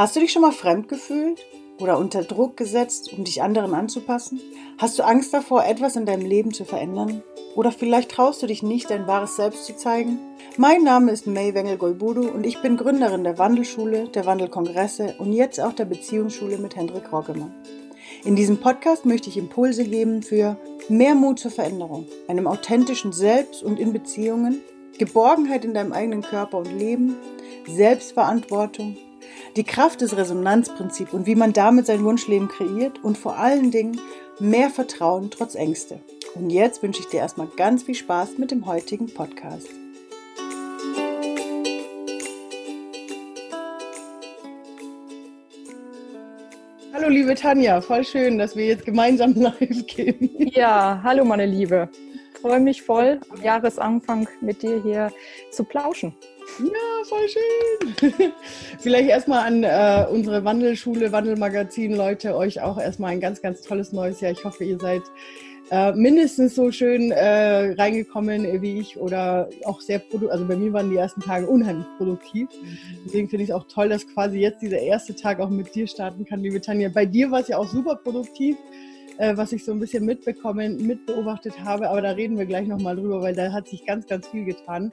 Hast du dich schon mal fremd gefühlt oder unter Druck gesetzt, um dich anderen anzupassen? Hast du Angst davor, etwas in deinem Leben zu verändern? Oder vielleicht traust du dich nicht, dein wahres Selbst zu zeigen? Mein Name ist May Wengel-Golbudu und ich bin Gründerin der Wandelschule, der Wandelkongresse und jetzt auch der Beziehungsschule mit Hendrik Roggemann. In diesem Podcast möchte ich Impulse geben für mehr Mut zur Veränderung, einem authentischen Selbst und in Beziehungen, Geborgenheit in deinem eigenen Körper und Leben, Selbstverantwortung, die Kraft des Resonanzprinzips und wie man damit sein Wunschleben kreiert und vor allen Dingen mehr Vertrauen trotz Ängste. Und jetzt wünsche ich dir erstmal ganz viel Spaß mit dem heutigen Podcast. Hallo liebe Tanja, voll schön, dass wir jetzt gemeinsam live gehen. Ja, hallo meine Liebe. Freue mich voll, am Jahresanfang mit dir hier zu plauschen. Ja, voll schön. Vielleicht erstmal an äh, unsere Wandelschule, Wandelmagazin, Leute, euch auch erstmal ein ganz, ganz tolles neues Jahr. Ich hoffe, ihr seid äh, mindestens so schön äh, reingekommen wie ich oder auch sehr produktiv. Also bei mir waren die ersten Tage unheimlich produktiv. Deswegen finde ich es auch toll, dass quasi jetzt dieser erste Tag auch mit dir starten kann, liebe Tanja. Bei dir war es ja auch super produktiv äh, was ich so ein bisschen mitbekommen, mitbeobachtet habe, aber da reden wir gleich nochmal drüber, weil da hat sich ganz, ganz viel getan.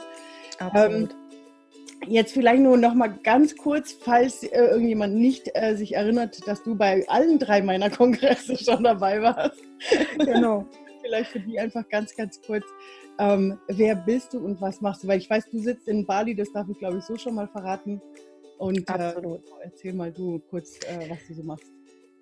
Absolut. Ähm, Jetzt vielleicht nur noch mal ganz kurz, falls äh, irgendjemand nicht äh, sich erinnert, dass du bei allen drei meiner Kongresse schon dabei warst. Genau. vielleicht für die einfach ganz, ganz kurz. Ähm, wer bist du und was machst du? Weil ich weiß, du sitzt in Bali, das darf ich glaube ich so schon mal verraten. Und äh, erzähl mal du kurz, äh, was du so machst.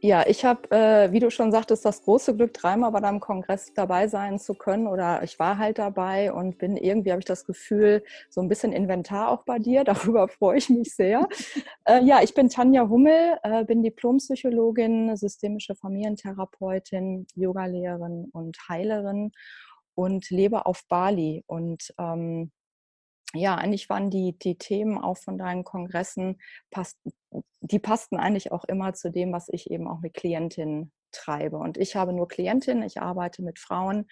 Ja, ich habe, äh, wie du schon sagtest, das große Glück, dreimal bei deinem Kongress dabei sein zu können oder ich war halt dabei und bin irgendwie, habe ich das Gefühl, so ein bisschen Inventar auch bei dir. Darüber freue ich mich sehr. äh, ja, ich bin Tanja Hummel, äh, bin Diplompsychologin, systemische Familientherapeutin, Yogalehrerin und Heilerin und lebe auf Bali und ähm, ja, eigentlich waren die, die Themen auch von deinen Kongressen, passt, die passten eigentlich auch immer zu dem, was ich eben auch mit Klientinnen treibe. Und ich habe nur Klientinnen, ich arbeite mit Frauen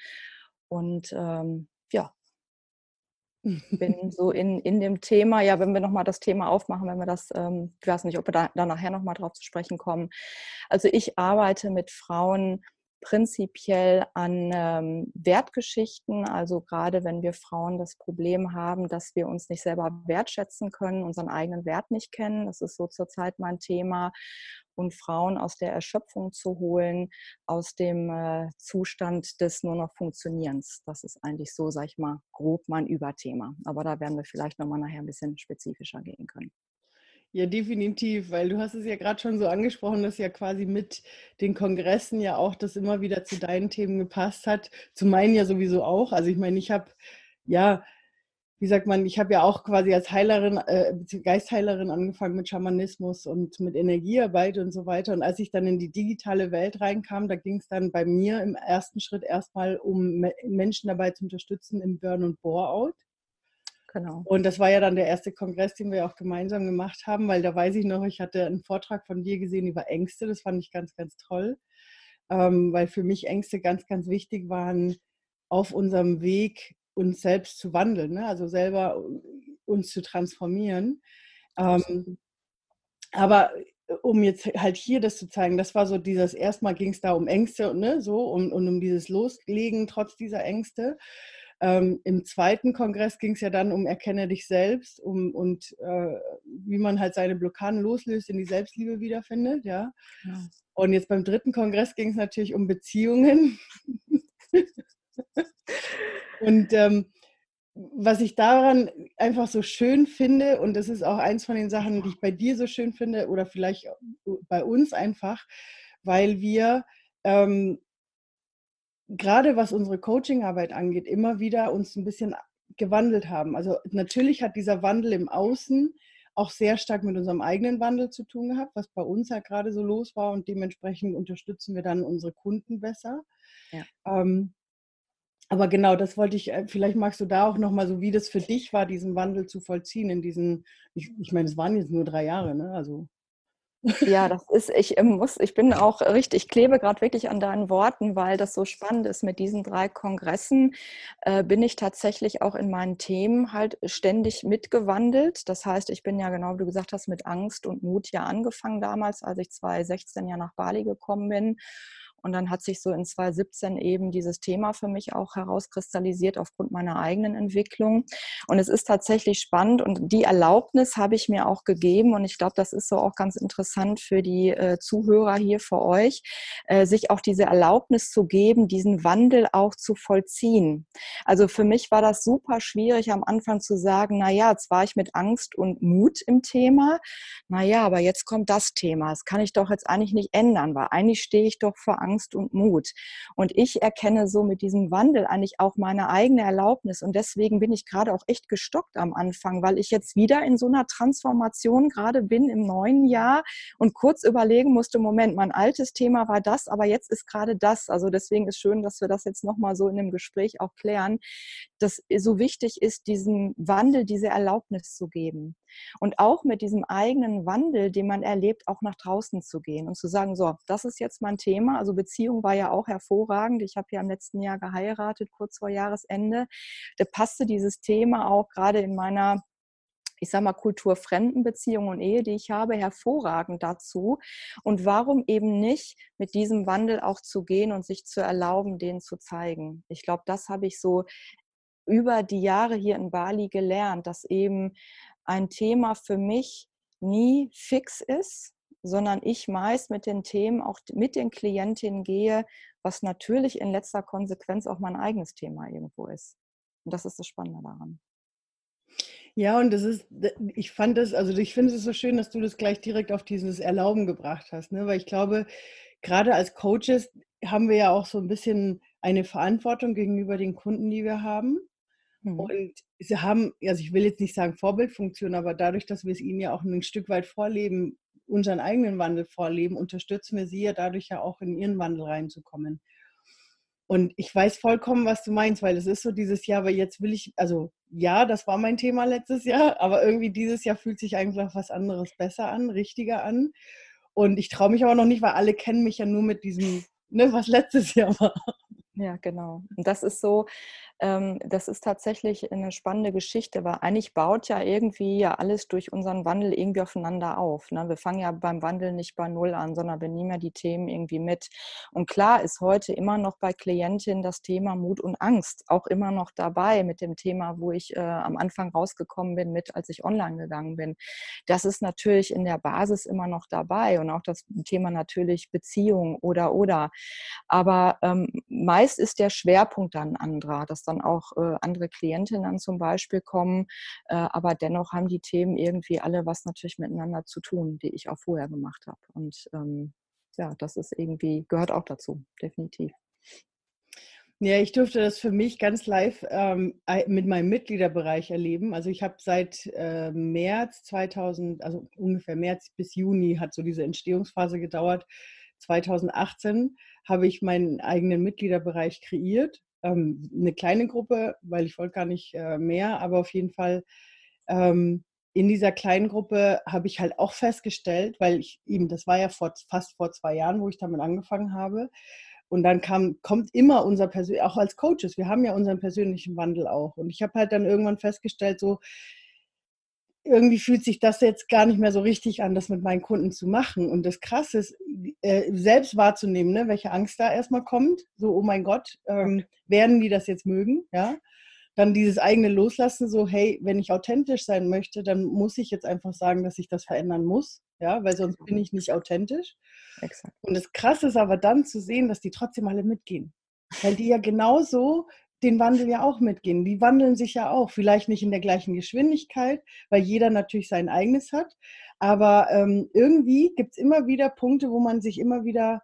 und ähm, ja, bin so in, in dem Thema, ja, wenn wir nochmal das Thema aufmachen, wenn wir das, ähm, ich weiß nicht, ob wir da, da nachher nochmal drauf zu sprechen kommen. Also ich arbeite mit Frauen, prinzipiell an ähm, Wertgeschichten. Also gerade wenn wir Frauen das Problem haben, dass wir uns nicht selber wertschätzen können, unseren eigenen Wert nicht kennen. Das ist so zurzeit mein Thema. Und Frauen aus der Erschöpfung zu holen, aus dem äh, Zustand des nur noch Funktionierens. Das ist eigentlich so, sag ich mal, grob mein Überthema. Aber da werden wir vielleicht nochmal nachher ein bisschen spezifischer gehen können. Ja, definitiv, weil du hast es ja gerade schon so angesprochen, dass ja quasi mit den Kongressen ja auch das immer wieder zu deinen Themen gepasst hat, zu meinen ja sowieso auch. Also ich meine, ich habe ja, wie sagt man, ich habe ja auch quasi als Heilerin, äh, Geistheilerin angefangen mit Schamanismus und mit Energiearbeit und so weiter. Und als ich dann in die digitale Welt reinkam, da ging es dann bei mir im ersten Schritt erstmal um Menschen dabei zu unterstützen im Burn- und Bore-out. Genau. Und das war ja dann der erste Kongress, den wir auch gemeinsam gemacht haben, weil da weiß ich noch, ich hatte einen Vortrag von dir gesehen über Ängste. Das fand ich ganz, ganz toll, ähm, weil für mich Ängste ganz, ganz wichtig waren auf unserem Weg, uns selbst zu wandeln, ne? also selber uns zu transformieren. Ähm, aber um jetzt halt hier das zu zeigen, das war so dieses, erstmal ging es da um Ängste und ne, so und, und um dieses Loslegen trotz dieser Ängste. Ähm, Im zweiten Kongress ging es ja dann um Erkenne dich selbst um, und äh, wie man halt seine Blockaden loslöst, in die Selbstliebe wiederfindet. Ja. ja. Und jetzt beim dritten Kongress ging es natürlich um Beziehungen. und ähm, was ich daran einfach so schön finde, und das ist auch eins von den Sachen, die ich bei dir so schön finde, oder vielleicht bei uns einfach, weil wir ähm, gerade was unsere Coachingarbeit angeht, immer wieder uns ein bisschen gewandelt haben. Also natürlich hat dieser Wandel im Außen auch sehr stark mit unserem eigenen Wandel zu tun gehabt, was bei uns halt gerade so los war und dementsprechend unterstützen wir dann unsere Kunden besser. Ja. Ähm, aber genau, das wollte ich, äh, vielleicht magst du da auch nochmal so, wie das für dich war, diesen Wandel zu vollziehen in diesen, ich, ich meine, es waren jetzt nur drei Jahre, ne? Also Ja, das ist, ich ähm, muss, ich bin auch richtig, ich klebe gerade wirklich an deinen Worten, weil das so spannend ist mit diesen drei Kongressen, äh, bin ich tatsächlich auch in meinen Themen halt ständig mitgewandelt. Das heißt, ich bin ja genau, wie du gesagt hast, mit Angst und Mut ja angefangen damals, als ich 2016 ja nach Bali gekommen bin und dann hat sich so in 2017 eben dieses Thema für mich auch herauskristallisiert aufgrund meiner eigenen Entwicklung. Und es ist tatsächlich spannend und die Erlaubnis habe ich mir auch gegeben und ich glaube, das ist so auch ganz interessant für die äh, Zuhörer hier für euch, äh, sich auch diese Erlaubnis zu geben, diesen Wandel auch zu vollziehen. Also für mich war das super schwierig am Anfang zu sagen, na ja, jetzt war ich mit Angst und Mut im Thema. Na ja, aber jetzt kommt das Thema. Das kann ich doch jetzt eigentlich nicht ändern, weil eigentlich stehe ich doch vor Angst Angst und Mut. Und ich erkenne so mit diesem Wandel eigentlich auch meine eigene Erlaubnis. Und deswegen bin ich gerade auch echt gestockt am Anfang, weil ich jetzt wieder in so einer Transformation gerade bin im neuen Jahr und kurz überlegen musste, Moment, mein altes Thema war das, aber jetzt ist gerade das. Also deswegen ist schön, dass wir das jetzt nochmal so in dem Gespräch auch klären, dass so wichtig ist, diesen Wandel, diese Erlaubnis zu geben. Und auch mit diesem eigenen Wandel, den man erlebt, auch nach draußen zu gehen und zu sagen, so, das ist jetzt mein Thema. Also Beziehung war ja auch hervorragend. Ich habe ja im letzten Jahr geheiratet, kurz vor Jahresende. Da passte dieses Thema auch gerade in meiner ich sage mal, kulturfremden Beziehung und Ehe, die ich habe, hervorragend dazu. Und warum eben nicht mit diesem Wandel auch zu gehen und sich zu erlauben, den zu zeigen? Ich glaube, das habe ich so über die Jahre hier in Bali gelernt, dass eben ein Thema für mich nie fix ist, sondern ich meist mit den Themen auch mit den Klientinnen gehe, was natürlich in letzter Konsequenz auch mein eigenes Thema irgendwo ist. Und das ist das Spannende daran. Ja, und das ist, ich fand das, also ich finde es so schön, dass du das gleich direkt auf dieses Erlauben gebracht hast, ne? weil ich glaube, gerade als Coaches haben wir ja auch so ein bisschen eine Verantwortung gegenüber den Kunden, die wir haben. Mhm. Und sie haben, also ich will jetzt nicht sagen Vorbildfunktion, aber dadurch, dass wir es ihnen ja auch ein Stück weit vorleben, unseren eigenen Wandel vorleben, unterstützen wir sie ja dadurch ja auch in ihren Wandel reinzukommen. Und ich weiß vollkommen, was du meinst, weil es ist so dieses Jahr, aber jetzt will ich, also ja, das war mein Thema letztes Jahr, aber irgendwie dieses Jahr fühlt sich einfach was anderes besser an, richtiger an. Und ich traue mich aber noch nicht, weil alle kennen mich ja nur mit diesem, ne, was letztes Jahr war. Ja, genau. Und das ist so, das ist tatsächlich eine spannende Geschichte, weil eigentlich baut ja irgendwie ja alles durch unseren Wandel irgendwie aufeinander auf. Ne? Wir fangen ja beim Wandel nicht bei Null an, sondern wir nehmen ja die Themen irgendwie mit. Und klar ist heute immer noch bei Klientinnen das Thema Mut und Angst auch immer noch dabei mit dem Thema, wo ich äh, am Anfang rausgekommen bin mit, als ich online gegangen bin. Das ist natürlich in der Basis immer noch dabei und auch das Thema natürlich Beziehung oder oder. Aber ähm, meist ist der Schwerpunkt dann anderer, dass dann dann auch äh, andere Klientinnen zum Beispiel kommen. Äh, aber dennoch haben die Themen irgendwie alle was natürlich miteinander zu tun, die ich auch vorher gemacht habe. Und ähm, ja, das ist irgendwie, gehört auch dazu, definitiv. Ja, ich durfte das für mich ganz live ähm, mit meinem Mitgliederbereich erleben. Also ich habe seit äh, März 2000, also ungefähr März bis Juni hat so diese Entstehungsphase gedauert. 2018 habe ich meinen eigenen Mitgliederbereich kreiert ähm, eine kleine Gruppe, weil ich wollte gar nicht äh, mehr, aber auf jeden Fall ähm, in dieser kleinen Gruppe habe ich halt auch festgestellt, weil ich eben, das war ja vor, fast vor zwei Jahren, wo ich damit angefangen habe. Und dann kam, kommt immer unser persönlicher, auch als Coaches, wir haben ja unseren persönlichen Wandel auch. Und ich habe halt dann irgendwann festgestellt, so, irgendwie fühlt sich das jetzt gar nicht mehr so richtig an, das mit meinen Kunden zu machen. Und das Krasse ist, äh, selbst wahrzunehmen, ne, welche Angst da erstmal kommt. So, oh mein Gott, ähm, werden die das jetzt mögen? Ja. Dann dieses eigene Loslassen, so, hey, wenn ich authentisch sein möchte, dann muss ich jetzt einfach sagen, dass ich das verändern muss. Ja, weil sonst bin ich nicht authentisch. Exakt. Und das Krasse ist aber dann zu sehen, dass die trotzdem alle mitgehen. Weil die ja genauso den Wandel ja auch mitgehen. Die wandeln sich ja auch, vielleicht nicht in der gleichen Geschwindigkeit, weil jeder natürlich sein eigenes hat. Aber ähm, irgendwie gibt es immer wieder Punkte, wo man sich immer wieder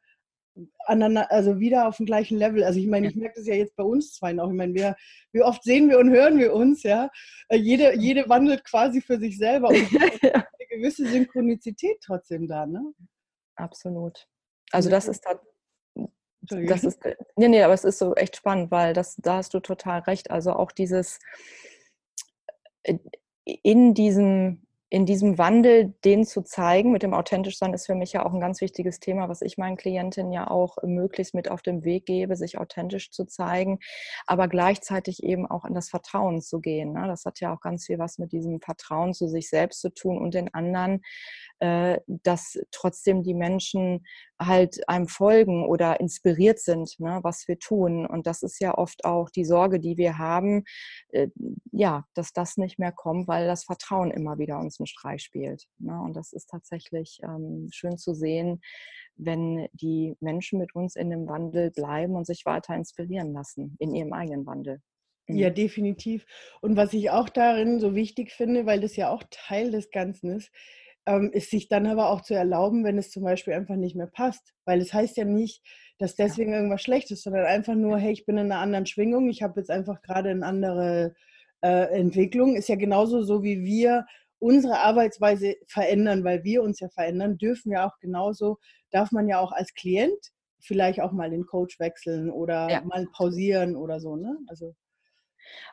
aneinander, also wieder auf dem gleichen Level. Also ich meine, ich merke das ja jetzt bei uns zwei noch. Ich meine, wir, wie oft sehen wir und hören wir uns, ja. Äh, jede, jede wandelt quasi für sich selber und eine gewisse Synchronizität trotzdem da, ne? Absolut. Also das ist das ist, äh, nee, nee, aber es ist so echt spannend, weil das, da hast du total recht. Also auch dieses äh, in diesem in diesem Wandel den zu zeigen, mit dem authentisch sein ist für mich ja auch ein ganz wichtiges Thema, was ich meinen Klientinnen ja auch möglichst mit auf den Weg gebe, sich authentisch zu zeigen, aber gleichzeitig eben auch in das Vertrauen zu gehen. Ne? Das hat ja auch ganz viel was mit diesem Vertrauen zu sich selbst zu tun und den anderen, äh, dass trotzdem die Menschen halt einem folgen oder inspiriert sind, ne, was wir tun. Und das ist ja oft auch die Sorge, die wir haben, äh, ja, dass das nicht mehr kommt, weil das Vertrauen immer wieder uns einen Streich spielt. Ne? Und das ist tatsächlich ähm, schön zu sehen, wenn die Menschen mit uns in dem Wandel bleiben und sich weiter inspirieren lassen in ihrem eigenen Wandel. Ja, mhm. definitiv. Und was ich auch darin so wichtig finde, weil das ja auch Teil des Ganzen ist, ähm, ist sich dann aber auch zu erlauben, wenn es zum Beispiel einfach nicht mehr passt. Weil es heißt ja nicht, dass deswegen irgendwas schlecht ist, sondern einfach nur, hey, ich bin in einer anderen Schwingung, ich habe jetzt einfach gerade eine andere äh, Entwicklung. Ist ja genauso so, wie wir unsere Arbeitsweise verändern, weil wir uns ja verändern, dürfen wir auch genauso, darf man ja auch als Klient vielleicht auch mal den Coach wechseln oder ja. mal pausieren oder so, ne? Also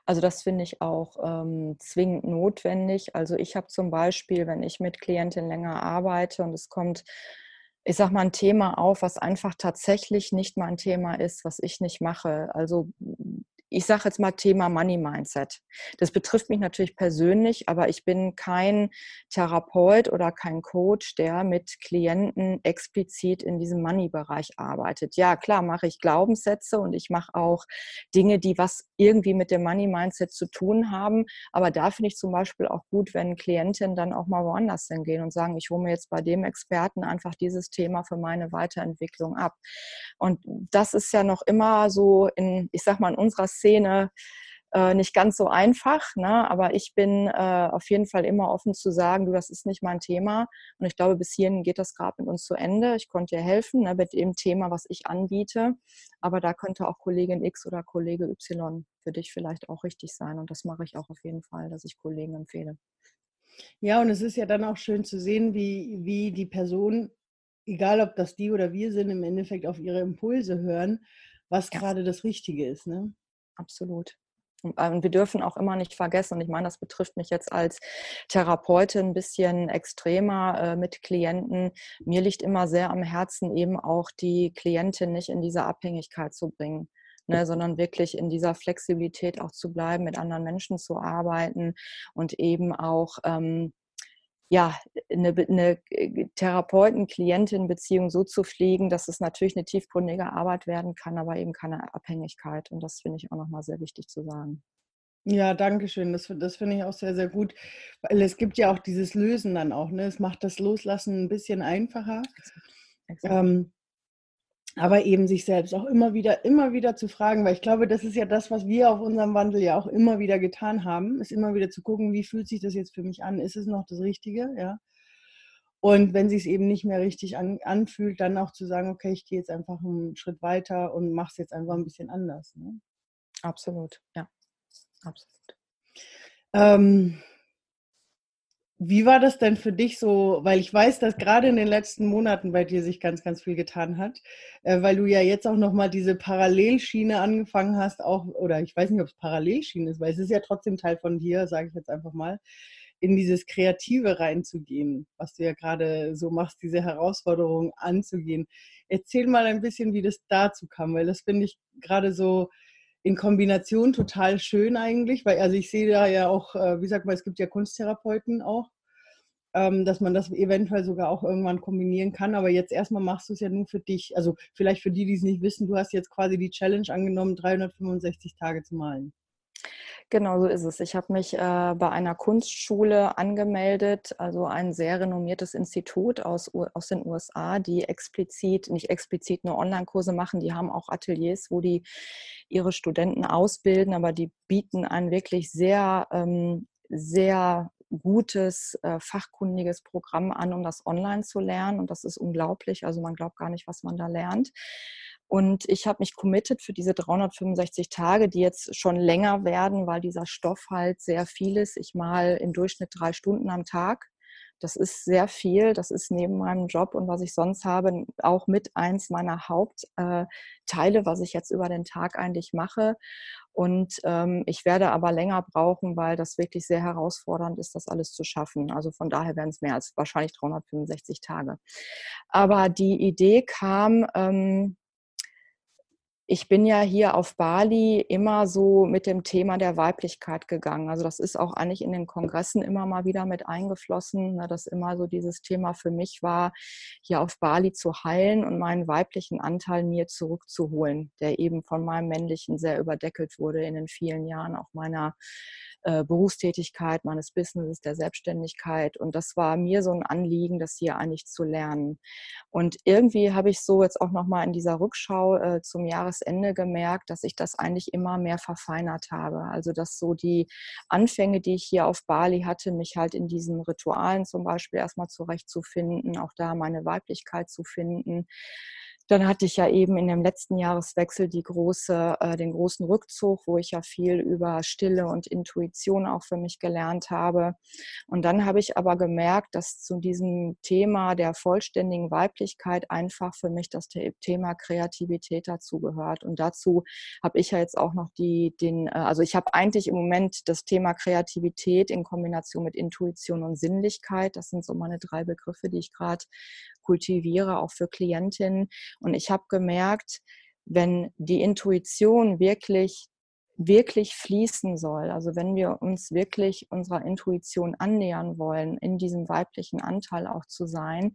also das finde ich auch ähm, zwingend notwendig. Also ich habe zum Beispiel, wenn ich mit Klientinnen länger arbeite und es kommt, ich sage mal, ein Thema auf, was einfach tatsächlich nicht mein Thema ist, was ich nicht mache. Also ich sage jetzt mal Thema Money Mindset. Das betrifft mich natürlich persönlich, aber ich bin kein Therapeut oder kein Coach, der mit Klienten explizit in diesem Money-Bereich arbeitet. Ja, klar, mache ich Glaubenssätze und ich mache auch Dinge, die was irgendwie mit dem Money Mindset zu tun haben. Aber da finde ich zum Beispiel auch gut, wenn Klientinnen dann auch mal woanders hingehen und sagen, ich hole mir jetzt bei dem Experten einfach dieses Thema für meine Weiterentwicklung ab. Und das ist ja noch immer so in, ich sag mal, in unserer Szene äh, nicht ganz so einfach, ne? aber ich bin äh, auf jeden Fall immer offen zu sagen, du, das ist nicht mein Thema. Und ich glaube, bis hierhin geht das gerade mit uns zu Ende. Ich konnte dir helfen ne, mit dem Thema, was ich anbiete, aber da könnte auch Kollegin X oder Kollege Y für dich vielleicht auch richtig sein. Und das mache ich auch auf jeden Fall, dass ich Kollegen empfehle. Ja, und es ist ja dann auch schön zu sehen, wie, wie die Person, egal ob das die oder wir sind, im Endeffekt auf ihre Impulse hören, was ja. gerade das Richtige ist. Ne? Absolut. Äh, und wir dürfen auch immer nicht vergessen, und ich meine, das betrifft mich jetzt als Therapeutin ein bisschen extremer äh, mit Klienten. Mir liegt immer sehr am Herzen, eben auch die Klientin nicht in diese Abhängigkeit zu bringen. Ne, sondern wirklich in dieser Flexibilität auch zu bleiben, mit anderen Menschen zu arbeiten und eben auch ähm, ja, eine, eine äh, Therapeuten-Klientin-Beziehung so zu pflegen, dass es natürlich eine tiefgründige Arbeit werden kann, aber eben keine Abhängigkeit. Und das finde ich auch nochmal sehr wichtig zu sagen. Ja, danke schön. Das, das finde ich auch sehr, sehr gut, weil es gibt ja auch dieses Lösen dann auch. Ne? Es macht das Loslassen ein bisschen einfacher. Ähm, aber eben sich selbst auch immer wieder, immer wieder zu fragen, weil ich glaube, das ist ja das, was wir auf unserem Wandel ja auch immer wieder getan haben, ist immer wieder zu gucken, wie fühlt sich das jetzt für mich an? Ist es noch das Richtige? Ja. Und wenn sich es eben nicht mehr richtig an, anfühlt, dann auch zu sagen, okay, ich gehe jetzt einfach einen Schritt weiter und mache es jetzt einfach ein bisschen anders. Ne? Absolut, ja, absolut. Ähm, wie war das denn für dich so? Weil ich weiß, dass gerade in den letzten Monaten bei dir sich ganz, ganz viel getan hat, äh, weil du ja jetzt auch nochmal diese Parallelschiene angefangen hast, auch, oder ich weiß nicht, ob es Parallelschiene ist, weil es ist ja trotzdem Teil von dir, sage ich jetzt einfach mal, in dieses Kreative reinzugehen, was du ja gerade so machst, diese Herausforderung anzugehen. Erzähl mal ein bisschen, wie das dazu kam, weil das finde ich gerade so, in Kombination total schön eigentlich, weil also ich sehe da ja auch, äh, wie sagt man, es gibt ja Kunsttherapeuten auch, ähm, dass man das eventuell sogar auch irgendwann kombinieren kann. Aber jetzt erstmal machst du es ja nur für dich. Also vielleicht für die, die es nicht wissen, du hast jetzt quasi die Challenge angenommen, 365 Tage zu malen. Genau so ist es. Ich habe mich äh, bei einer Kunstschule angemeldet, also ein sehr renommiertes Institut aus, aus den USA, die explizit, nicht explizit nur Online-Kurse machen, die haben auch Ateliers, wo die ihre Studenten ausbilden, aber die bieten ein wirklich sehr, ähm, sehr gutes, äh, fachkundiges Programm an, um das online zu lernen. Und das ist unglaublich. Also man glaubt gar nicht, was man da lernt. Und ich habe mich committed für diese 365 Tage, die jetzt schon länger werden, weil dieser Stoff halt sehr viel ist. Ich mal im Durchschnitt drei Stunden am Tag. Das ist sehr viel. Das ist neben meinem Job und was ich sonst habe auch mit eins meiner Hauptteile, was ich jetzt über den Tag eigentlich mache. Und ähm, ich werde aber länger brauchen, weil das wirklich sehr herausfordernd ist, das alles zu schaffen. Also von daher werden es mehr als wahrscheinlich 365 Tage. Aber die Idee kam, ähm, ich bin ja hier auf Bali immer so mit dem Thema der Weiblichkeit gegangen. Also das ist auch eigentlich in den Kongressen immer mal wieder mit eingeflossen, ne, dass immer so dieses Thema für mich war, hier auf Bali zu heilen und meinen weiblichen Anteil mir zurückzuholen, der eben von meinem männlichen sehr überdeckelt wurde in den vielen Jahren auch meiner äh, Berufstätigkeit, meines Businesses, der Selbstständigkeit. Und das war mir so ein Anliegen, das hier eigentlich zu lernen. Und irgendwie habe ich so jetzt auch nochmal in dieser Rückschau äh, zum Jahresende gemerkt, dass ich das eigentlich immer mehr verfeinert habe. Also dass so die Anfänge, die ich hier auf Bali hatte, mich halt in diesen Ritualen zum Beispiel erstmal zurechtzufinden, auch da meine Weiblichkeit zu finden dann hatte ich ja eben in dem letzten Jahreswechsel die große, äh, den großen Rückzug, wo ich ja viel über Stille und Intuition auch für mich gelernt habe. Und dann habe ich aber gemerkt, dass zu diesem Thema der vollständigen Weiblichkeit einfach für mich das Thema Kreativität dazugehört. Und dazu habe ich ja jetzt auch noch die, den, äh, also ich habe eigentlich im Moment das Thema Kreativität in Kombination mit Intuition und Sinnlichkeit. Das sind so meine drei Begriffe, die ich gerade kultiviere, auch für Klientinnen. Und ich habe gemerkt, wenn die Intuition wirklich wirklich fließen soll, also wenn wir uns wirklich unserer Intuition annähern wollen, in diesem weiblichen Anteil auch zu sein,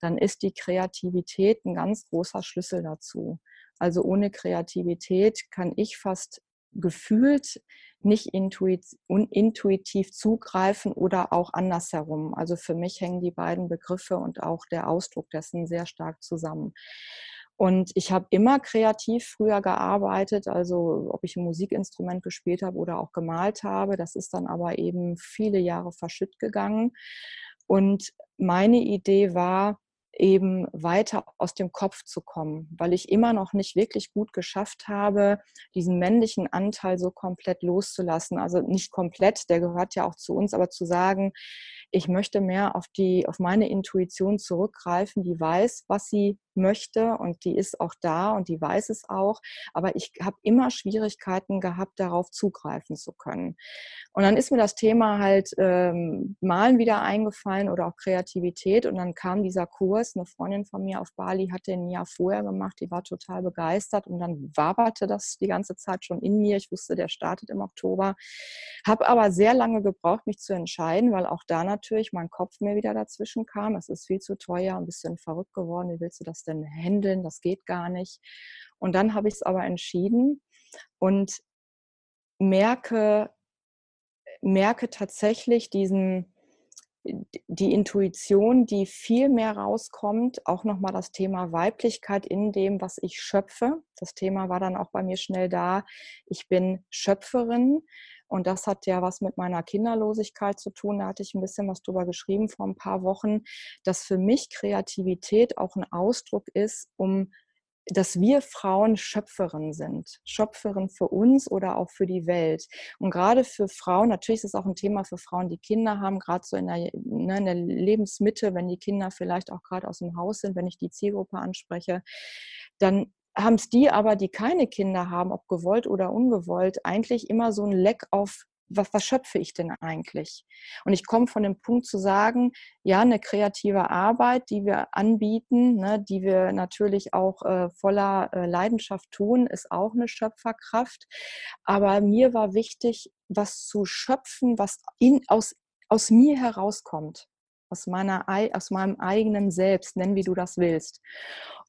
dann ist die Kreativität ein ganz großer Schlüssel dazu. Also ohne Kreativität kann ich fast gefühlt nicht intuitiv zugreifen oder auch andersherum. Also für mich hängen die beiden Begriffe und auch der Ausdruck dessen sehr stark zusammen. Und ich habe immer kreativ früher gearbeitet, also ob ich ein Musikinstrument gespielt habe oder auch gemalt habe. Das ist dann aber eben viele Jahre verschütt gegangen. Und meine Idee war, eben weiter aus dem Kopf zu kommen, weil ich immer noch nicht wirklich gut geschafft habe, diesen männlichen Anteil so komplett loszulassen. Also nicht komplett, der gehört ja auch zu uns, aber zu sagen, ich möchte mehr auf die, auf meine Intuition zurückgreifen, die weiß, was sie möchte und die ist auch da und die weiß es auch. Aber ich habe immer Schwierigkeiten gehabt, darauf zugreifen zu können. Und dann ist mir das Thema halt ähm, Malen wieder eingefallen oder auch Kreativität. Und dann kam dieser Kurs. Eine Freundin von mir auf Bali hat den ein Jahr vorher gemacht. Die war total begeistert und dann waberte das die ganze Zeit schon in mir. Ich wusste, der startet im Oktober. Habe aber sehr lange gebraucht, mich zu entscheiden, weil auch da natürlich mein Kopf mir wieder dazwischen kam. Es ist viel zu teuer, ein bisschen verrückt geworden. Wie willst du das denn handeln? Das geht gar nicht. Und dann habe ich es aber entschieden und merke, merke tatsächlich diesen, die Intuition, die viel mehr rauskommt, auch nochmal das Thema Weiblichkeit in dem, was ich schöpfe. Das Thema war dann auch bei mir schnell da. Ich bin Schöpferin und das hat ja was mit meiner Kinderlosigkeit zu tun. Da hatte ich ein bisschen was drüber geschrieben vor ein paar Wochen, dass für mich Kreativität auch ein Ausdruck ist, um dass wir Frauen Schöpferin sind. Schöpferin für uns oder auch für die Welt. Und gerade für Frauen, natürlich ist es auch ein Thema für Frauen, die Kinder haben, gerade so in der, ne, in der Lebensmitte, wenn die Kinder vielleicht auch gerade aus dem Haus sind, wenn ich die Zielgruppe anspreche, dann haben es die aber, die keine Kinder haben, ob gewollt oder ungewollt, eigentlich immer so ein Leck auf, was, was schöpfe ich denn eigentlich? Und ich komme von dem Punkt zu sagen, ja, eine kreative Arbeit, die wir anbieten, ne, die wir natürlich auch äh, voller äh, Leidenschaft tun, ist auch eine Schöpferkraft. Aber mir war wichtig, was zu schöpfen, was in, aus, aus mir herauskommt aus, meiner, aus meinem eigenen Selbst, nenn wie du das willst.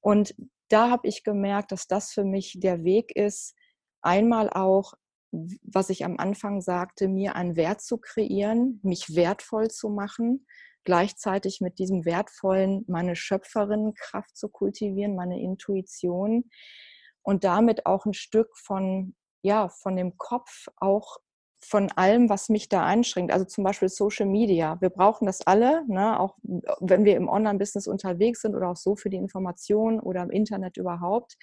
Und da habe ich gemerkt, dass das für mich der Weg ist, einmal auch, was ich am Anfang sagte, mir einen Wert zu kreieren, mich wertvoll zu machen, gleichzeitig mit diesem wertvollen meine Schöpferinnenkraft zu kultivieren, meine Intuition und damit auch ein Stück von ja, von dem Kopf auch von allem, was mich da einschränkt. Also zum Beispiel Social Media. Wir brauchen das alle, ne? auch wenn wir im Online-Business unterwegs sind oder auch so für die Information oder im Internet überhaupt.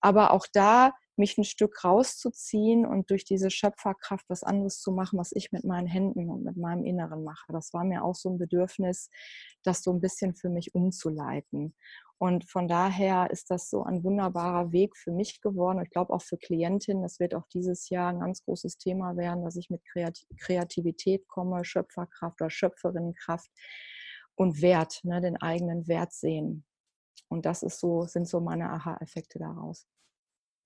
Aber auch da mich ein Stück rauszuziehen und durch diese Schöpferkraft was anderes zu machen, was ich mit meinen Händen und mit meinem Inneren mache. Das war mir auch so ein Bedürfnis, das so ein bisschen für mich umzuleiten. Und von daher ist das so ein wunderbarer Weg für mich geworden. Ich glaube auch für Klientinnen. Das wird auch dieses Jahr ein ganz großes Thema werden, dass ich mit Kreativität komme, Schöpferkraft oder Schöpferinnenkraft und Wert, ne, den eigenen Wert sehen. Und das ist so, sind so meine Aha-Effekte daraus.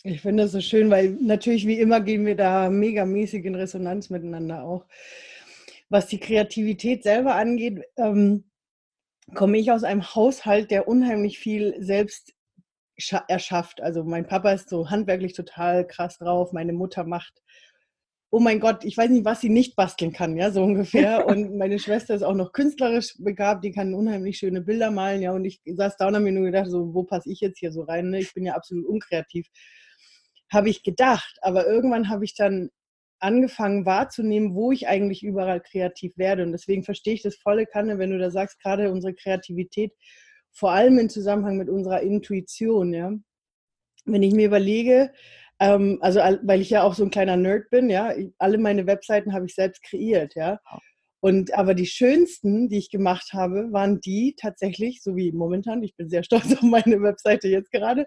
Ich finde das so schön, weil natürlich wie immer gehen wir da megamäßig in Resonanz miteinander auch. Was die Kreativität selber angeht, ähm, komme ich aus einem Haushalt, der unheimlich viel selbst erschafft. Also mein Papa ist so handwerklich total krass drauf, meine Mutter macht oh mein Gott, ich weiß nicht, was sie nicht basteln kann, ja, so ungefähr. Und meine Schwester ist auch noch künstlerisch begabt, die kann unheimlich schöne Bilder malen, ja. Und ich saß da und habe mir nur gedacht, so, wo passe ich jetzt hier so rein? Ne? Ich bin ja absolut unkreativ. Habe ich gedacht, aber irgendwann habe ich dann angefangen wahrzunehmen, wo ich eigentlich überall kreativ werde. Und deswegen verstehe ich das volle Kanne, wenn du da sagst, gerade unsere Kreativität, vor allem im Zusammenhang mit unserer Intuition, ja. Wenn ich mir überlege, ähm, also weil ich ja auch so ein kleiner Nerd bin, ja, alle meine Webseiten habe ich selbst kreiert, ja. Und aber die schönsten, die ich gemacht habe, waren die tatsächlich, so wie momentan, ich bin sehr stolz auf meine Webseite jetzt gerade,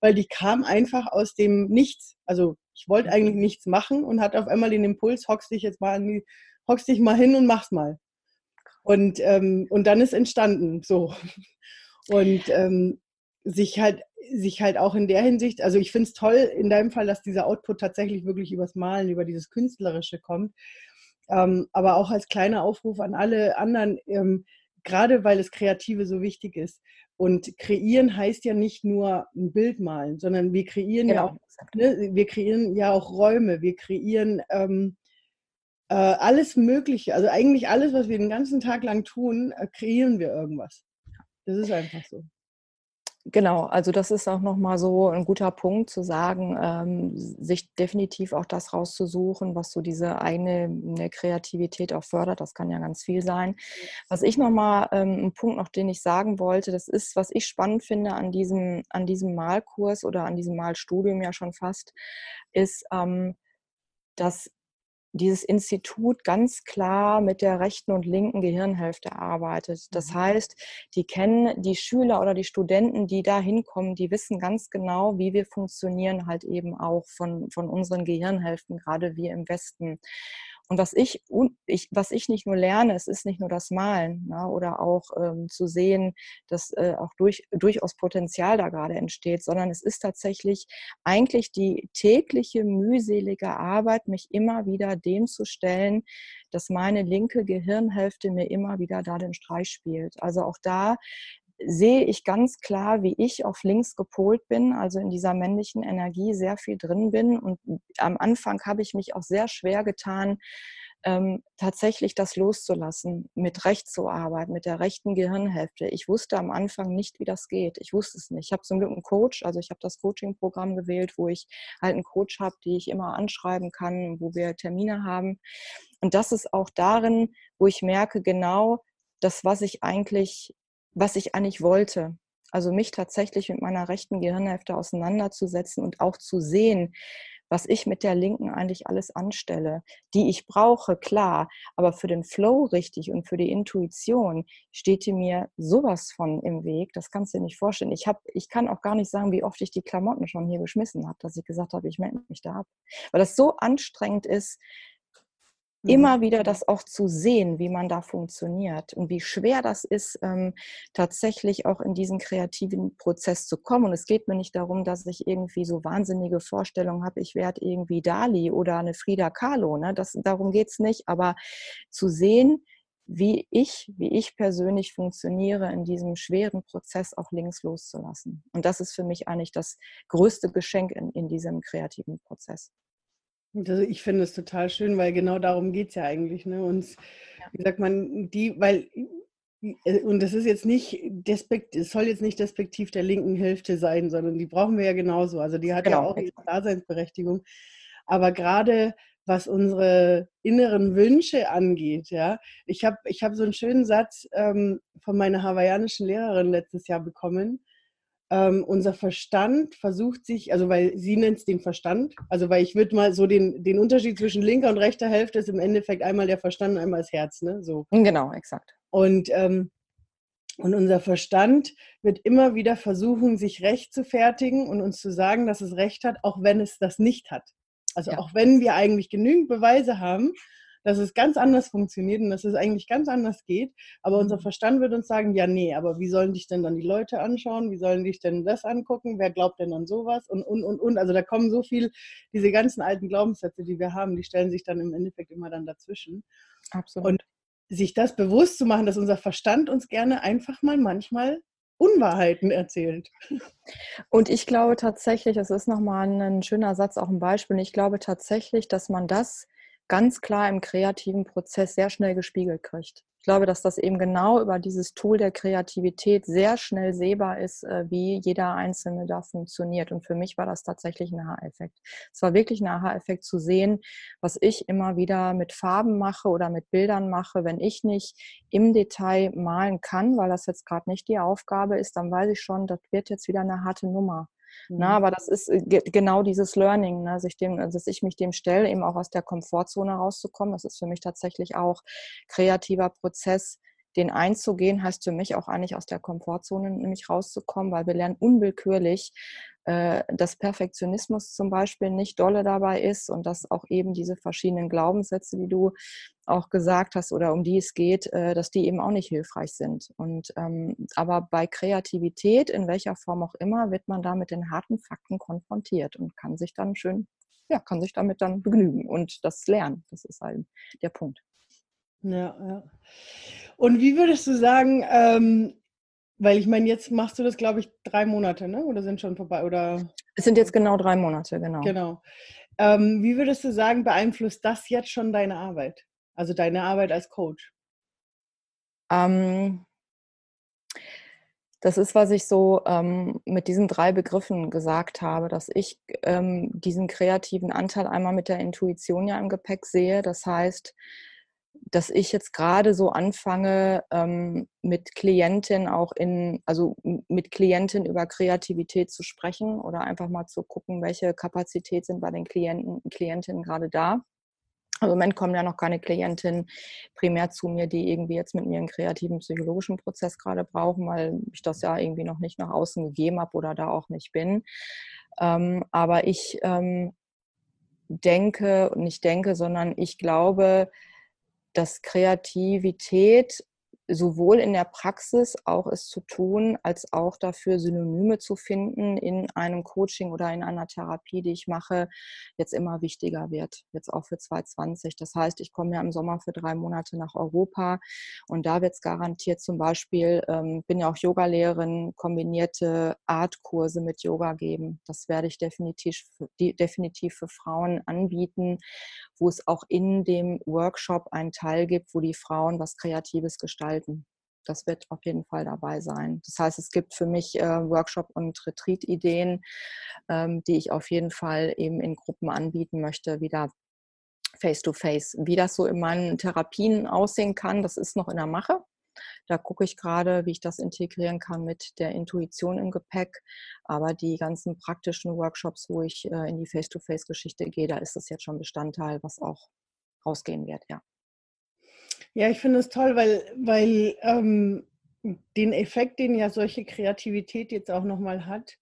weil die kam einfach aus dem Nichts. Also ich wollte mhm. eigentlich nichts machen und hatte auf einmal den Impuls, hockst dich jetzt mal an die, hockst dich mal hin und mach's mal. Und, ähm, und dann ist entstanden so. Und ähm, sich halt sich halt auch in der Hinsicht, also ich finde es toll in deinem Fall, dass dieser Output tatsächlich wirklich übers Malen, über dieses Künstlerische kommt. Ähm, aber auch als kleiner Aufruf an alle anderen, ähm, gerade weil das Kreative so wichtig ist. Und kreieren heißt ja nicht nur ein Bild malen, sondern wir kreieren genau. ja auch, ne, wir kreieren ja auch Räume, wir kreieren ähm, äh, alles Mögliche. Also eigentlich alles, was wir den ganzen Tag lang tun, äh, kreieren wir irgendwas. Das ist einfach so. Genau, also das ist auch nochmal so ein guter Punkt zu sagen, ähm, sich definitiv auch das rauszusuchen, was so diese eigene ne, Kreativität auch fördert. Das kann ja ganz viel sein. Was ich nochmal, ähm, ein Punkt noch, den ich sagen wollte, das ist, was ich spannend finde an diesem, an diesem Malkurs oder an diesem Malstudium ja schon fast, ist, ähm, dass dieses Institut ganz klar mit der rechten und linken Gehirnhälfte arbeitet. Das mhm. heißt, die kennen die Schüler oder die Studenten, die da hinkommen, die wissen ganz genau, wie wir funktionieren, halt eben auch von, von unseren Gehirnhälften, gerade wir im Westen. Und was ich, ich, was ich nicht nur lerne, es ist nicht nur das Malen ne, oder auch ähm, zu sehen, dass äh, auch durch, durchaus Potenzial da gerade entsteht, sondern es ist tatsächlich eigentlich die tägliche mühselige Arbeit, mich immer wieder dem zu stellen, dass meine linke Gehirnhälfte mir immer wieder da den Streich spielt. Also auch da sehe ich ganz klar, wie ich auf links gepolt bin, also in dieser männlichen Energie sehr viel drin bin. Und am Anfang habe ich mich auch sehr schwer getan, ähm, tatsächlich das loszulassen, mit rechts zu arbeiten, mit der rechten Gehirnhälfte. Ich wusste am Anfang nicht, wie das geht. Ich wusste es nicht. Ich habe zum Glück einen Coach, also ich habe das Coaching-Programm gewählt, wo ich halt einen Coach habe, die ich immer anschreiben kann, wo wir Termine haben. Und das ist auch darin, wo ich merke, genau das, was ich eigentlich was ich eigentlich wollte. Also mich tatsächlich mit meiner rechten Gehirnhälfte auseinanderzusetzen und auch zu sehen, was ich mit der linken eigentlich alles anstelle, die ich brauche, klar, aber für den Flow richtig und für die Intuition steht die mir sowas von im Weg, das kannst du dir nicht vorstellen. Ich, hab, ich kann auch gar nicht sagen, wie oft ich die Klamotten schon hier geschmissen habe, dass ich gesagt habe, ich melde mich da ab. Weil das so anstrengend ist, Mhm. immer wieder das auch zu sehen, wie man da funktioniert und wie schwer das ist, ähm, tatsächlich auch in diesen kreativen Prozess zu kommen. Und es geht mir nicht darum, dass ich irgendwie so wahnsinnige Vorstellungen habe, ich werde irgendwie Dali oder eine Frida Kahlo. Ne? Das, darum geht es nicht. Aber zu sehen, wie ich, wie ich persönlich funktioniere, in diesem schweren Prozess auch links loszulassen. Und das ist für mich eigentlich das größte Geschenk in, in diesem kreativen Prozess. Also ich finde es total schön, weil genau darum geht es ja eigentlich. Ne? Und wie sagt man, die, weil, äh, und das ist jetzt nicht despekt, es soll jetzt nicht despektiv der linken Hälfte sein, sondern die brauchen wir ja genauso. Also die hat genau. ja auch ihre Daseinsberechtigung. Aber gerade was unsere inneren Wünsche angeht, ja, ich habe ich hab so einen schönen Satz ähm, von meiner hawaiianischen Lehrerin letztes Jahr bekommen ähm, unser Verstand versucht sich, also weil sie nennt es den Verstand, also weil ich würde mal so den, den Unterschied zwischen linker und rechter Hälfte ist im Endeffekt einmal der Verstand einmal das Herz, ne? So. Genau, exakt. Und, ähm, Und unser Verstand wird immer wieder versuchen, sich recht zu fertigen und uns zu sagen, dass es recht hat, auch wenn es das nicht hat. Also ja. auch wenn wir eigentlich genügend Beweise haben, dass es ganz anders funktioniert und dass es eigentlich ganz anders geht. Aber unser mhm. Verstand wird uns sagen, ja, nee, aber wie sollen dich denn dann die Leute anschauen? Wie sollen dich denn das angucken? Wer glaubt denn an sowas? Und, und, und, und. Also da kommen so viel, diese ganzen alten Glaubenssätze, die wir haben, die stellen sich dann im Endeffekt immer dann dazwischen. Absolut. Und sich das bewusst zu machen, dass unser Verstand uns gerne einfach mal manchmal Unwahrheiten erzählt. Und ich glaube tatsächlich, es ist nochmal ein schöner Satz, auch ein Beispiel. Und ich glaube tatsächlich, dass man das ganz klar im kreativen Prozess sehr schnell gespiegelt kriegt. Ich glaube, dass das eben genau über dieses Tool der Kreativität sehr schnell sehbar ist, äh, wie jeder Einzelne da funktioniert. Und für mich war das tatsächlich ein Aha-Effekt. Es war wirklich ein Aha-Effekt zu sehen, was ich immer wieder mit Farben mache oder mit Bildern mache. Wenn ich nicht im Detail malen kann, weil das jetzt gerade nicht die Aufgabe ist, dann weiß ich schon, das wird jetzt wieder eine harte Nummer. Mhm. Na, aber das ist äh, genau dieses Learning, ne, sich dem, dass ich mich dem stelle, eben auch aus der Komfortzone rauszukommen. Das ist für mich tatsächlich auch kreativer Prozess. Den einzugehen heißt für mich auch eigentlich aus der Komfortzone nämlich rauszukommen, weil wir lernen unwillkürlich äh, dass Perfektionismus zum Beispiel nicht dolle dabei ist und dass auch eben diese verschiedenen Glaubenssätze, die du auch gesagt hast oder um die es geht, äh, dass die eben auch nicht hilfreich sind. Und ähm, aber bei Kreativität, in welcher Form auch immer, wird man da mit den harten Fakten konfrontiert und kann sich dann schön, ja, kann sich damit dann begnügen und das lernen. Das ist halt der Punkt. Ja, ja. Und wie würdest du sagen, ähm, weil ich meine, jetzt machst du das, glaube ich, drei Monate, ne? Oder sind schon vorbei? Oder? Es sind jetzt genau drei Monate, genau. Genau. Ähm, wie würdest du sagen, beeinflusst das jetzt schon deine Arbeit? Also deine Arbeit als Coach? Ähm, das ist, was ich so ähm, mit diesen drei Begriffen gesagt habe, dass ich ähm, diesen kreativen Anteil einmal mit der Intuition ja im Gepäck sehe. Das heißt, dass ich jetzt gerade so anfange, ähm, mit Klientinnen auch in, also mit Klientinnen über Kreativität zu sprechen oder einfach mal zu gucken, welche Kapazität sind bei den Klienten, Klientinnen gerade da. Also Im Moment kommen ja noch keine Klientinnen primär zu mir, die irgendwie jetzt mit mir einen kreativen psychologischen Prozess gerade brauchen, weil ich das ja irgendwie noch nicht nach außen gegeben habe oder da auch nicht bin. Ähm, aber ich ähm, denke, nicht denke, sondern ich glaube, dass Kreativität sowohl in der Praxis auch es zu tun, als auch dafür Synonyme zu finden in einem Coaching oder in einer Therapie, die ich mache, jetzt immer wichtiger wird, jetzt auch für 2020. Das heißt, ich komme ja im Sommer für drei Monate nach Europa und da wird es garantiert zum Beispiel, ähm, bin ja auch Yogalehrerin, kombinierte Artkurse mit Yoga geben. Das werde ich definitiv, definitiv für Frauen anbieten, wo es auch in dem Workshop einen Teil gibt, wo die Frauen was Kreatives gestalten gestalten. Das wird auf jeden Fall dabei sein. Das heißt, es gibt für mich äh, Workshop- und Retreat-Ideen, ähm, die ich auf jeden Fall eben in Gruppen anbieten möchte, wieder face-to-face. -face. Wie das so in meinen Therapien aussehen kann, das ist noch in der Mache. Da gucke ich gerade, wie ich das integrieren kann mit der Intuition im Gepäck. Aber die ganzen praktischen Workshops, wo ich äh, in die Face-to-Face-Geschichte gehe, da ist das jetzt schon Bestandteil, was auch rausgehen wird, ja. Ja, ich finde es toll, weil, weil ähm, den Effekt, den ja solche Kreativität jetzt auch nochmal hat,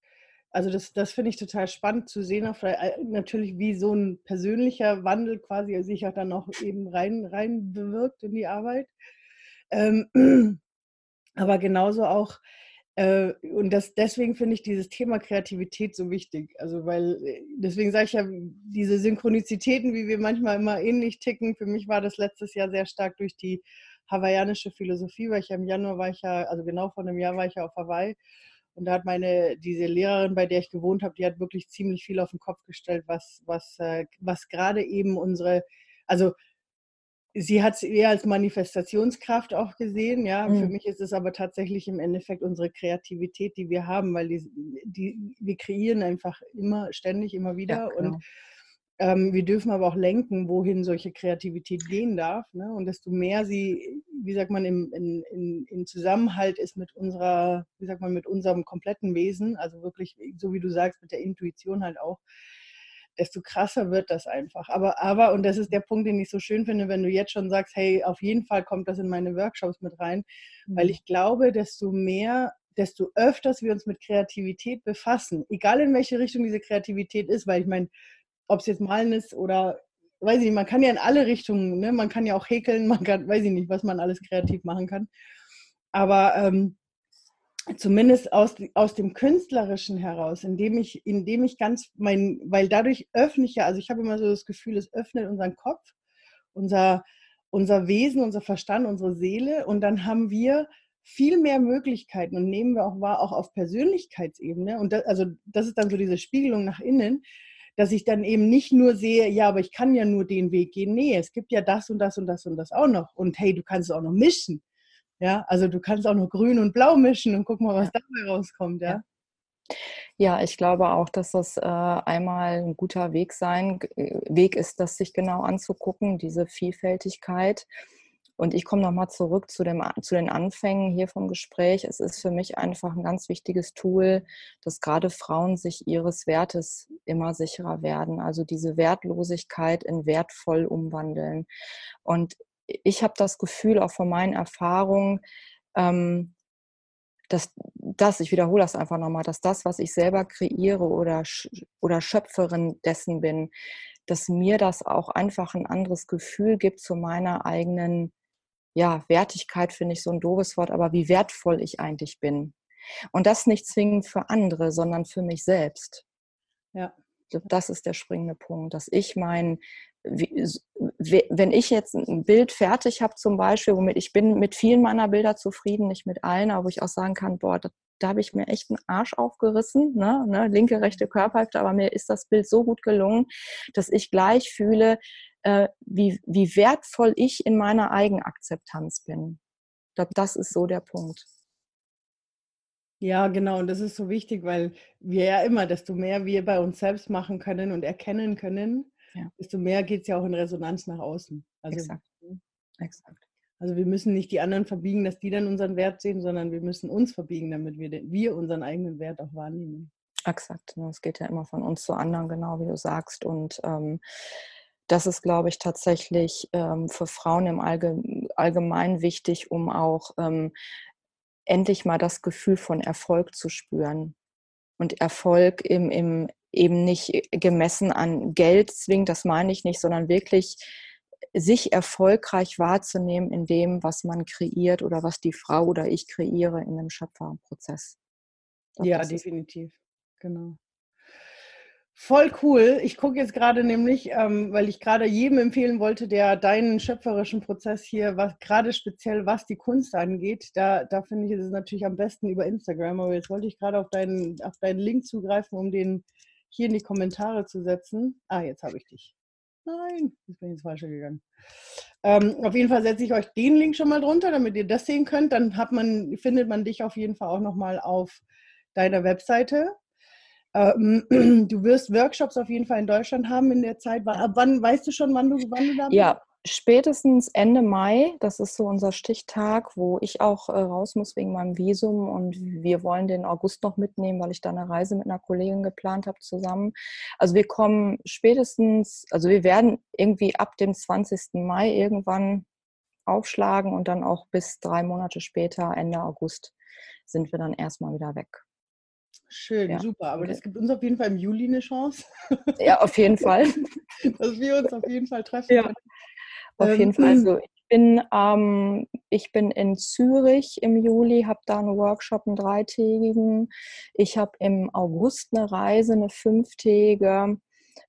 also das, das finde ich total spannend zu sehen, auch äh, natürlich wie so ein persönlicher Wandel quasi sich auch dann auch eben rein, rein bewirkt in die Arbeit. Ähm, aber genauso auch und das, deswegen finde ich dieses Thema Kreativität so wichtig. Also, weil, äh, deswegen sage ich ja, diese Synchronizitäten, wie wir manchmal immer ähnlich ticken, für mich war das letztes Jahr sehr stark durch die hawaiianische Philosophie, weil ich ja im Januar war ich ja, also genau vor einem Jahr war ich ja auf Hawaii. Und da hat meine, diese Lehrerin, bei der ich gewohnt habe, die hat wirklich ziemlich viel auf den Kopf gestellt, was, was, äh, was gerade eben unsere, also sie hat es eher als Manifestationskraft auch gesehen. Ja, mhm. für mich ist es aber tatsächlich im Endeffekt unsere Kreativität, die wir haben, weil die, die wir kreieren einfach immer, ständig, immer wieder ja, und genau. ähm, wir dürfen aber auch lenken, wohin solche Kreativität gehen darf. Ne? Und desto mehr sie, wie sagt man, im, in, in, in Zusammenhalt ist mit unserer, wie sagt man, mit unserem kompletten Wesen, also wirklich, so wie du sagst, mit der Intuition halt auch, desto krasser wird das einfach. Aber, aber, und das ist der Punkt, den ich so schön finde, wenn du jetzt schon sagst, hey, auf jeden Fall kommt das in meine Workshops mit rein, mhm. weil ich glaube, desto mehr, desto öfters wir uns mit Kreativität befassen, egal in welche Richtung diese Kreativität ist, weil ich meine, ob es jetzt Malen ist oder weiß ich nicht, man kann ja in alle Richtungen, ne? man kann ja auch häkeln, man kann, weiß ich nicht, was man alles kreativ machen kann. Aber ähm, zumindest aus, aus dem Künstlerischen heraus, indem ich, indem ich ganz mein, weil dadurch öffne ich ja, also ich habe immer so das Gefühl, es öffnet unseren Kopf, unser, unser Wesen, unser Verstand, unsere Seele und dann haben wir viel mehr Möglichkeiten und nehmen wir auch wahr, auch auf Persönlichkeitsebene. Und das, also das ist dann so diese Spiegelung nach innen, dass ich dann eben nicht nur sehe, ja, aber ich kann ja nur den Weg gehen. Nee, es gibt ja das und das und das und das auch noch. Und hey, du kannst es auch noch mischen. Ja, also du kannst auch noch grün und blau mischen und guck mal, was dabei rauskommt, ja. Ja, ich glaube auch, dass das äh, einmal ein guter Weg sein, äh, Weg ist, das sich genau anzugucken, diese Vielfältigkeit. Und ich komme nochmal zurück zu, dem, zu den Anfängen hier vom Gespräch. Es ist für mich einfach ein ganz wichtiges Tool, dass gerade Frauen sich ihres Wertes immer sicherer werden. Also diese Wertlosigkeit in wertvoll umwandeln. Und ich habe das Gefühl, auch von meinen Erfahrungen, ähm, dass das, ich wiederhole das einfach nochmal, dass das, was ich selber kreiere oder, oder Schöpferin dessen bin, dass mir das auch einfach ein anderes Gefühl gibt zu meiner eigenen, ja, Wertigkeit finde ich so ein doofes Wort, aber wie wertvoll ich eigentlich bin. Und das nicht zwingend für andere, sondern für mich selbst. Ja. Das ist der springende Punkt, dass ich mein wenn ich jetzt ein Bild fertig habe zum Beispiel, womit ich bin mit vielen meiner Bilder zufrieden, nicht mit allen, aber wo ich auch sagen kann, boah, da, da habe ich mir echt einen Arsch aufgerissen, ne, ne, linke, rechte Körperhälfte, aber mir ist das Bild so gut gelungen, dass ich gleich fühle, äh, wie, wie wertvoll ich in meiner Eigenakzeptanz bin. Glaube, das ist so der Punkt. Ja, genau. Und das ist so wichtig, weil wir ja immer, desto mehr wir bei uns selbst machen können und erkennen können, ja. desto mehr geht es ja auch in Resonanz nach außen. Also, Exakt. Hm. Exakt. Also wir müssen nicht die anderen verbiegen, dass die dann unseren Wert sehen, sondern wir müssen uns verbiegen, damit wir, den, wir unseren eigenen Wert auch wahrnehmen. Exakt. Ne? Es geht ja immer von uns zu anderen, genau wie du sagst. Und ähm, das ist, glaube ich, tatsächlich ähm, für Frauen im Allge Allgemeinen wichtig, um auch ähm, endlich mal das Gefühl von Erfolg zu spüren. Und Erfolg im, im, eben nicht äh, gemessen an Geld zwingt, das meine ich nicht, sondern wirklich sich erfolgreich wahrzunehmen in dem, was man kreiert oder was die Frau oder ich kreiere in einem Schöpferprozess. Ja, definitiv. Genau. Voll cool. Ich gucke jetzt gerade nämlich, ähm, weil ich gerade jedem empfehlen wollte, der deinen schöpferischen Prozess hier, was gerade speziell was die Kunst angeht, da, da finde ich es natürlich am besten über Instagram. Aber jetzt wollte ich gerade auf deinen, auf deinen Link zugreifen, um den hier in die Kommentare zu setzen. Ah, jetzt habe ich dich. Nein, jetzt bin ich ins Falsche gegangen. Ähm, auf jeden Fall setze ich euch den Link schon mal drunter, damit ihr das sehen könnt. Dann man, findet man dich auf jeden Fall auch nochmal auf deiner Webseite. Ähm, du wirst Workshops auf jeden Fall in Deutschland haben in der Zeit. Ab wann weißt du schon, wann du, wann du da bist? Ja, spätestens Ende Mai, das ist so unser Stichtag, wo ich auch äh, raus muss wegen meinem Visum und wir wollen den August noch mitnehmen, weil ich da eine Reise mit einer Kollegin geplant habe zusammen. Also wir kommen spätestens, also wir werden irgendwie ab dem 20. Mai irgendwann aufschlagen und dann auch bis drei Monate später, Ende August, sind wir dann erstmal wieder weg. Schön, ja. super. Aber das gibt uns auf jeden Fall im Juli eine Chance. Ja, auf jeden Fall. Dass wir uns auf jeden Fall treffen. Ja. Auf jeden Fall. Ähm, also ich bin, ähm, ich bin in Zürich im Juli, habe da einen Workshop, einen dreitägigen. Ich habe im August eine Reise, eine fünftägige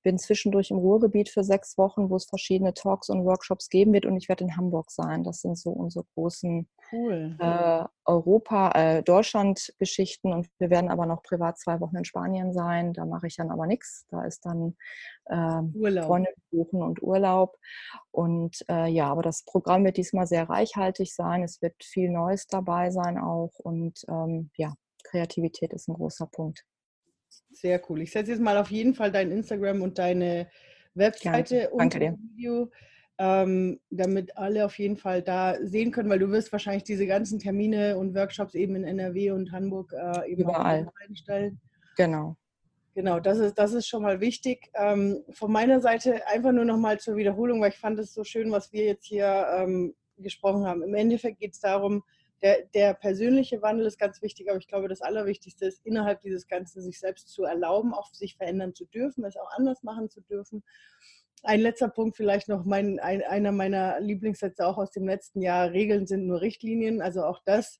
bin zwischendurch im Ruhrgebiet für sechs Wochen, wo es verschiedene Talks und Workshops geben wird und ich werde in Hamburg sein. Das sind so unsere großen cool. äh, Europa, äh, Deutschland-Geschichten und wir werden aber noch privat zwei Wochen in Spanien sein. Da mache ich dann aber nichts. Da ist dann äh, Freunde besuchen und Urlaub. Und äh, ja, aber das Programm wird diesmal sehr reichhaltig sein. Es wird viel Neues dabei sein auch und ähm, ja, Kreativität ist ein großer Punkt. Sehr cool. Ich setze jetzt mal auf jeden Fall dein Instagram und deine Webseite und das Video, ähm, damit alle auf jeden Fall da sehen können, weil du wirst wahrscheinlich diese ganzen Termine und Workshops eben in NRW und Hamburg äh, eben überall einstellen. Genau. Genau, das ist, das ist schon mal wichtig. Ähm, von meiner Seite einfach nur noch mal zur Wiederholung, weil ich fand es so schön, was wir jetzt hier ähm, gesprochen haben. Im Endeffekt geht es darum, der, der, persönliche Wandel ist ganz wichtig, aber ich glaube, das Allerwichtigste ist, innerhalb dieses Ganzen sich selbst zu erlauben, auch sich verändern zu dürfen, es auch anders machen zu dürfen. Ein letzter Punkt vielleicht noch, mein, ein, einer meiner Lieblingssätze auch aus dem letzten Jahr, Regeln sind nur Richtlinien, also auch das,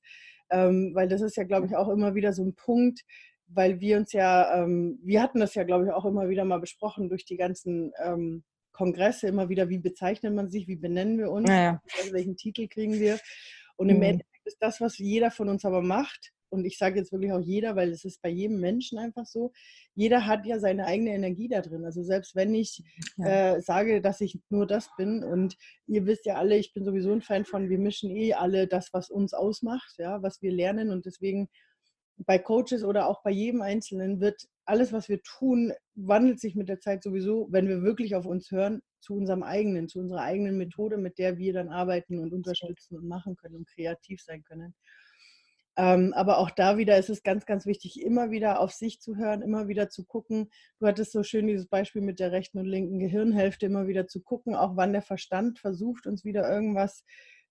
ähm, weil das ist ja, glaube ich, auch immer wieder so ein Punkt, weil wir uns ja, ähm, wir hatten das ja, glaube ich, auch immer wieder mal besprochen durch die ganzen ähm, Kongresse, immer wieder, wie bezeichnet man sich, wie benennen wir uns, naja. welchen Titel kriegen wir. Und im mhm. Endeffekt ist das, was jeder von uns aber macht, und ich sage jetzt wirklich auch jeder, weil es ist bei jedem Menschen einfach so, jeder hat ja seine eigene Energie da drin. Also selbst wenn ich ja. äh, sage, dass ich nur das bin und ihr wisst ja alle, ich bin sowieso ein Fan von, wir mischen eh alle das, was uns ausmacht, ja, was wir lernen und deswegen bei Coaches oder auch bei jedem Einzelnen wird alles, was wir tun, wandelt sich mit der Zeit sowieso, wenn wir wirklich auf uns hören, zu unserem eigenen, zu unserer eigenen Methode, mit der wir dann arbeiten und unterstützen und machen können und kreativ sein können. Ähm, aber auch da wieder ist es ganz, ganz wichtig, immer wieder auf sich zu hören, immer wieder zu gucken. Du hattest so schön dieses Beispiel mit der rechten und linken Gehirnhälfte, immer wieder zu gucken, auch wann der Verstand versucht, uns wieder irgendwas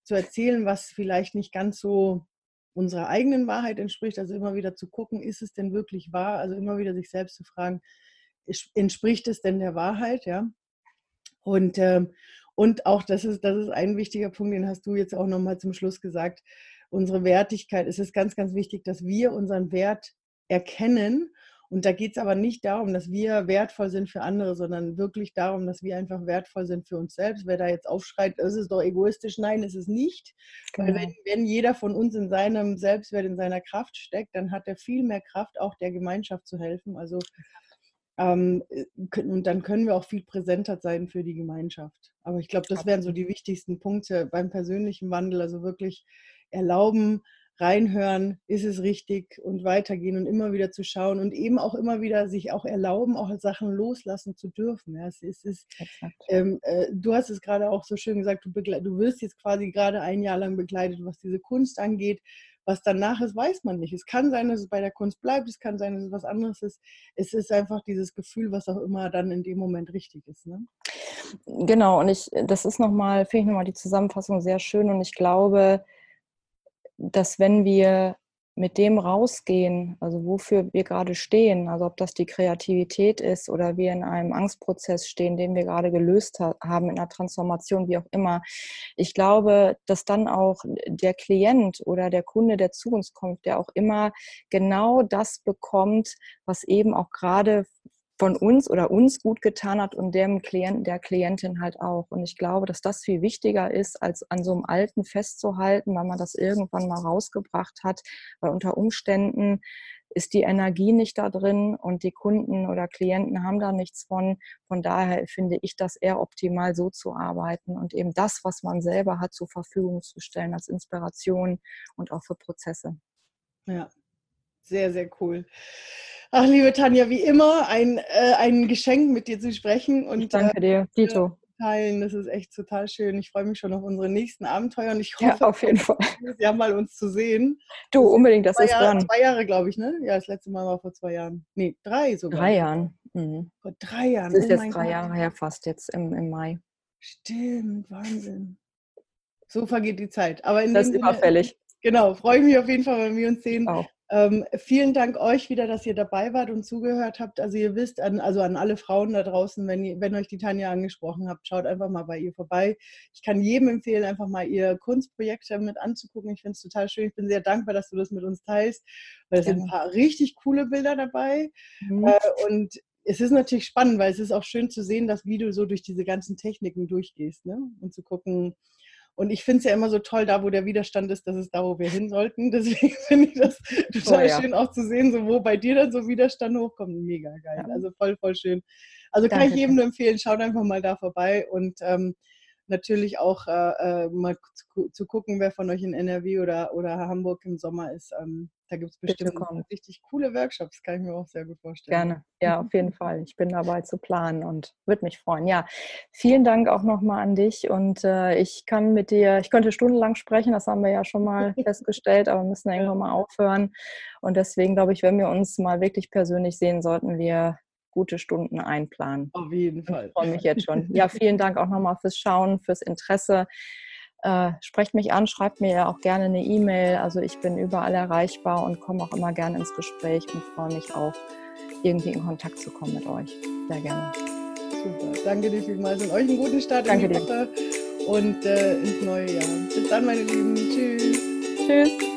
zu erzählen, was vielleicht nicht ganz so unserer eigenen Wahrheit entspricht. Also immer wieder zu gucken, ist es denn wirklich wahr? Also immer wieder sich selbst zu fragen, entspricht es denn der Wahrheit? Ja. Und, äh, und auch das ist, das ist ein wichtiger Punkt, den hast du jetzt auch nochmal zum Schluss gesagt. Unsere Wertigkeit. Es ist ganz, ganz wichtig, dass wir unseren Wert erkennen und da geht es aber nicht darum, dass wir wertvoll sind für andere, sondern wirklich darum, dass wir einfach wertvoll sind für uns selbst. Wer da jetzt aufschreit, ist es doch egoistisch, nein, ist es nicht. Genau. Weil wenn, wenn jeder von uns in seinem Selbstwert, in seiner Kraft steckt, dann hat er viel mehr Kraft, auch der Gemeinschaft zu helfen. Also ähm, und dann können wir auch viel präsenter sein für die Gemeinschaft. Aber ich glaube, das wären so die wichtigsten Punkte beim persönlichen Wandel. Also wirklich erlauben, reinhören, ist es richtig und weitergehen und immer wieder zu schauen und eben auch immer wieder sich auch erlauben, auch Sachen loslassen zu dürfen. Ja, es ist, es, ähm, äh, du hast es gerade auch so schön gesagt, du, du wirst jetzt quasi gerade ein Jahr lang begleitet, was diese Kunst angeht. Was danach ist, weiß man nicht. Es kann sein, dass es bei der Kunst bleibt, es kann sein, dass es was anderes ist. Es ist einfach dieses Gefühl, was auch immer dann in dem Moment richtig ist. Ne? Genau, und ich, das ist nochmal, finde ich nochmal die Zusammenfassung sehr schön und ich glaube, dass wenn wir mit dem rausgehen, also wofür wir gerade stehen, also ob das die Kreativität ist oder wir in einem Angstprozess stehen, den wir gerade gelöst haben, in einer Transformation, wie auch immer. Ich glaube, dass dann auch der Klient oder der Kunde, der zu uns kommt, der auch immer genau das bekommt, was eben auch gerade von uns oder uns gut getan hat und dem Klienten, der Klientin halt auch. Und ich glaube, dass das viel wichtiger ist, als an so einem Alten festzuhalten, weil man das irgendwann mal rausgebracht hat, weil unter Umständen ist die Energie nicht da drin und die Kunden oder Klienten haben da nichts von. Von daher finde ich das eher optimal, so zu arbeiten und eben das, was man selber hat, zur Verfügung zu stellen als Inspiration und auch für Prozesse. Ja, sehr, sehr cool. Ach, liebe Tanja, wie immer ein, äh, ein Geschenk mit dir zu sprechen. Und, ich danke dir, Dito. Teilen. Das ist echt total schön. Ich freue mich schon auf unsere nächsten Abenteuer und ich hoffe, ja, auf jeden Fall. ja mal uns zu sehen. Du, unbedingt, das ist Jahre, dran. Zwei Jahre, glaube ich, ne? Ja, das letzte Mal war vor zwei Jahren. Nee, drei sogar. Drei Jahren. Mhm. Vor drei Jahren. Das ist oh jetzt drei Gott. Jahre her fast, jetzt im, im Mai. Stimmt, Wahnsinn. So vergeht die Zeit. Aber in das ist überfällig. Genau, freue ich mich auf jeden Fall, wenn wir uns sehen. Auch. Ähm, vielen Dank euch wieder, dass ihr dabei wart und zugehört habt. Also ihr wisst, an, also an alle Frauen da draußen, wenn, ihr, wenn euch die Tanja angesprochen habt, schaut einfach mal bei ihr vorbei. Ich kann jedem empfehlen, einfach mal ihr Kunstprojekt mit anzugucken. Ich finde es total schön. Ich bin sehr dankbar, dass du das mit uns teilst, weil es ja. sind ein paar richtig coole Bilder dabei. Mhm. Äh, und es ist natürlich spannend, weil es ist auch schön zu sehen, dass wie du so durch diese ganzen Techniken durchgehst ne? und zu gucken, und ich finde es ja immer so toll, da wo der Widerstand ist, das ist da, wo wir hin sollten. Deswegen finde ich das total oh, ja. schön auch zu sehen, so wo bei dir dann so Widerstand hochkommt. Mega geil. Ja. Also voll, voll schön. Also Danke. kann ich jedem nur empfehlen, schaut einfach mal da vorbei und ähm, natürlich auch äh, äh mal zu, zu, gucken, wer von euch in NRW oder, oder Hamburg im Sommer ist. Ähm, da gibt es bestimmt richtig coole Workshops, kann ich mir auch sehr gut vorstellen. Gerne, ja, auf jeden Fall. Ich bin dabei zu planen und würde mich freuen. Ja, vielen Dank auch nochmal an dich und äh, ich kann mit dir, ich könnte stundenlang sprechen, das haben wir ja schon mal festgestellt, aber müssen irgendwann mal aufhören. Und deswegen glaube ich, wenn wir uns mal wirklich persönlich sehen, sollten wir gute Stunden einplanen. Auf jeden Fall. Ich freue mich jetzt schon. Ja, vielen Dank auch nochmal fürs Schauen, fürs Interesse. Äh, sprecht mich an, schreibt mir ja auch gerne eine E-Mail. Also ich bin überall erreichbar und komme auch immer gerne ins Gespräch und freue mich auch, irgendwie in Kontakt zu kommen mit euch. Sehr gerne. Super. Danke dir vielmals und euch einen guten Start Danke in die Woche und äh, ins neue Jahr. Bis dann, meine Lieben. Tschüss. Tschüss.